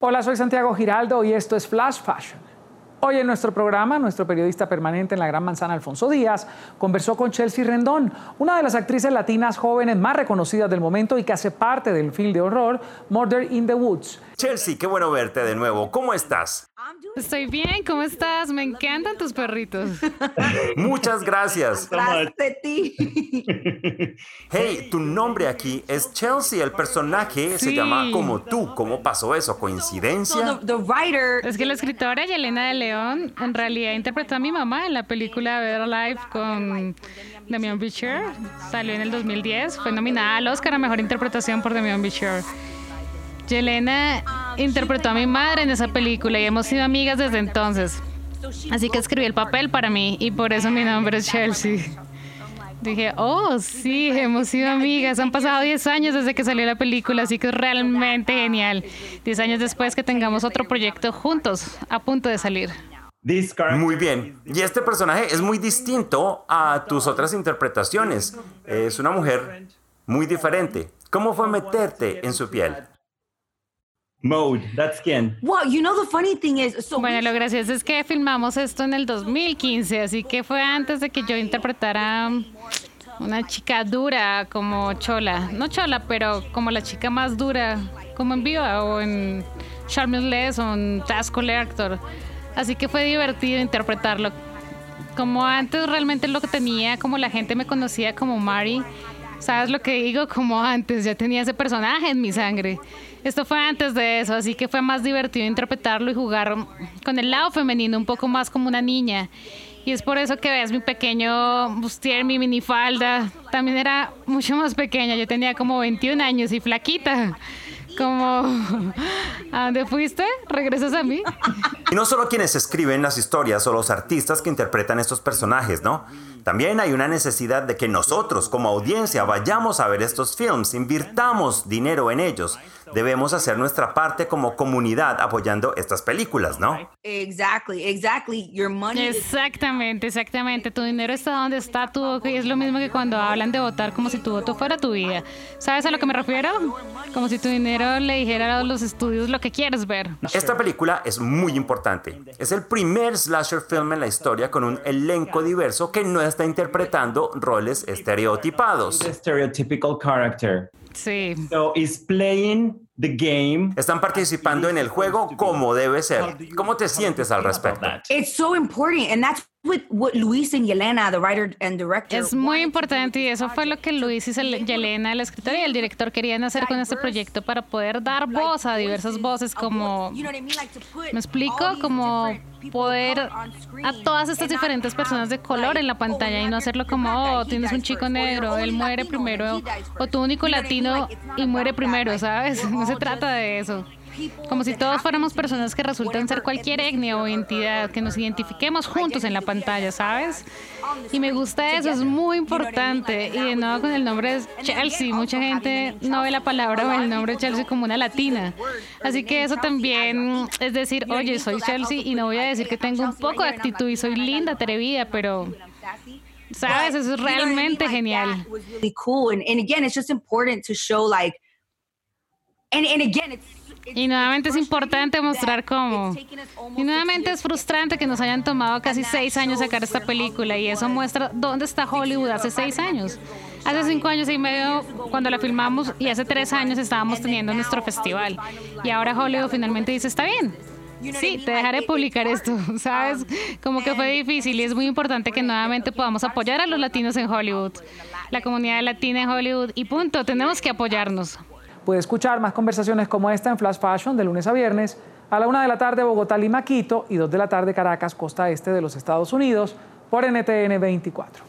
Hola, soy Santiago Giraldo y esto es Flash Fashion. Hoy en nuestro programa, nuestro periodista permanente en la Gran Manzana, Alfonso Díaz, conversó con Chelsea Rendón, una de las actrices latinas jóvenes más reconocidas del momento y que hace parte del film de horror Murder in the Woods. Chelsea, qué bueno verte de nuevo. ¿Cómo estás? Estoy bien, ¿cómo estás? Me encantan tus perritos. Muchas gracias. Gracias de ti. Hey, tu nombre aquí es Chelsea, el personaje se llama como tú. ¿Cómo pasó eso? ¿Coincidencia? Es que la escritora Yelena de León en realidad interpretó a mi mamá en la película Better Life con Damian Beecher. Salió en el 2010. Fue nominada al Oscar a Mejor Interpretación por Damian Beecher. Yelena interpretó a mi madre en esa película y hemos sido amigas desde entonces. Así que escribí el papel para mí y por eso mi nombre es Chelsea. Dije, oh, sí, hemos sido amigas. Han pasado 10 años desde que salió la película, así que es realmente genial. 10 años después que tengamos otro proyecto juntos, a punto de salir. This character Muy bien. Y este personaje es muy distinto a tus otras interpretaciones. Es una mujer muy diferente. ¿Cómo fue meterte en su piel? Mode, that skin. Well, you know the funny thing is, so Bueno, lo gracioso es que filmamos esto en el 2015, así que fue antes de que yo interpretara una chica dura como Chola. No Chola, pero como la chica más dura, como en Viva o en Shameless o en Task Collector. Así que fue divertido interpretarlo. Como antes realmente lo que tenía, como la gente me conocía como Mari. ¿Sabes lo que digo? Como antes, ya tenía ese personaje en mi sangre. Esto fue antes de eso, así que fue más divertido interpretarlo y jugar con el lado femenino, un poco más como una niña. Y es por eso que ves mi pequeño bustier, mi minifalda. También era mucho más pequeña, yo tenía como 21 años y flaquita. Como, ¿a dónde fuiste? ¿Regresas a mí? Y no solo quienes escriben las historias o los artistas que interpretan estos personajes, ¿no? También hay una necesidad de que nosotros como audiencia vayamos a ver estos films, invirtamos dinero en ellos. Debemos hacer nuestra parte como comunidad apoyando estas películas, ¿no? exactly, exactly. Your money is Exactamente, exactamente. Tu dinero está donde está tu voto y es lo mismo que cuando hablan de votar como si tu voto fuera tu vida. ¿Sabes a lo que me refiero? Como si tu dinero le dijera a los estudios lo que quieres ver. Esta película es muy importante. Es el primer slasher film en la historia con un elenco diverso que no está interpretando roles estereotipados. Sí. So is playing the game. Están participando en el juego como debe ser. ¿Cómo te sientes al respecto? it's so important, and that's what Luis and Yelena, the writer and director, Es muy importante y eso fue lo que Luis y Yelena, la escritora y el director querían hacer con este proyecto para poder dar voz a diversas voces como ¿Me explico? Como different people of poder color on screen a todas estas and not diferentes personas de color like, en la oh, pantalla y no hacerlo como, oh, tienes he un dies chico first, or negro, you're él muere Latino, primero, o first. tu único latino y muere primero, ¿sabes? No se trata de eso. Como si todos fuéramos personas que resultan ser cualquier etnia o identidad, que nos identifiquemos juntos en la pantalla, ¿sabes? Y me gusta eso, es muy importante. Y de nuevo con el nombre es Chelsea. Mucha gente no ve la palabra o el nombre Chelsea como una latina. Así que eso también es decir, oye, soy Chelsea y no voy a decir que tengo un poco de actitud y soy linda, atrevida, pero. ¿sabes? Eso es realmente genial. cool. And, again, it's just important to show like, and, again, it's- Y nuevamente es importante mostrar cómo. Y nuevamente es frustrante que nos hayan tomado casi seis años sacar esta película y eso muestra dónde está Hollywood hace seis años. Hace cinco años y medio cuando la filmamos y hace tres años estábamos teniendo nuestro festival. Y ahora Hollywood finalmente dice, está bien. Sí, te dejaré publicar esto, ¿sabes? Como que fue difícil y es muy importante que nuevamente podamos apoyar a los latinos en Hollywood, la comunidad latina en Hollywood y punto, tenemos que apoyarnos. Puede escuchar más conversaciones como esta en Flash Fashion de lunes a viernes a la una de la tarde Bogotá, Lima, Quito y dos de la tarde Caracas, costa este de los Estados Unidos por NTN 24.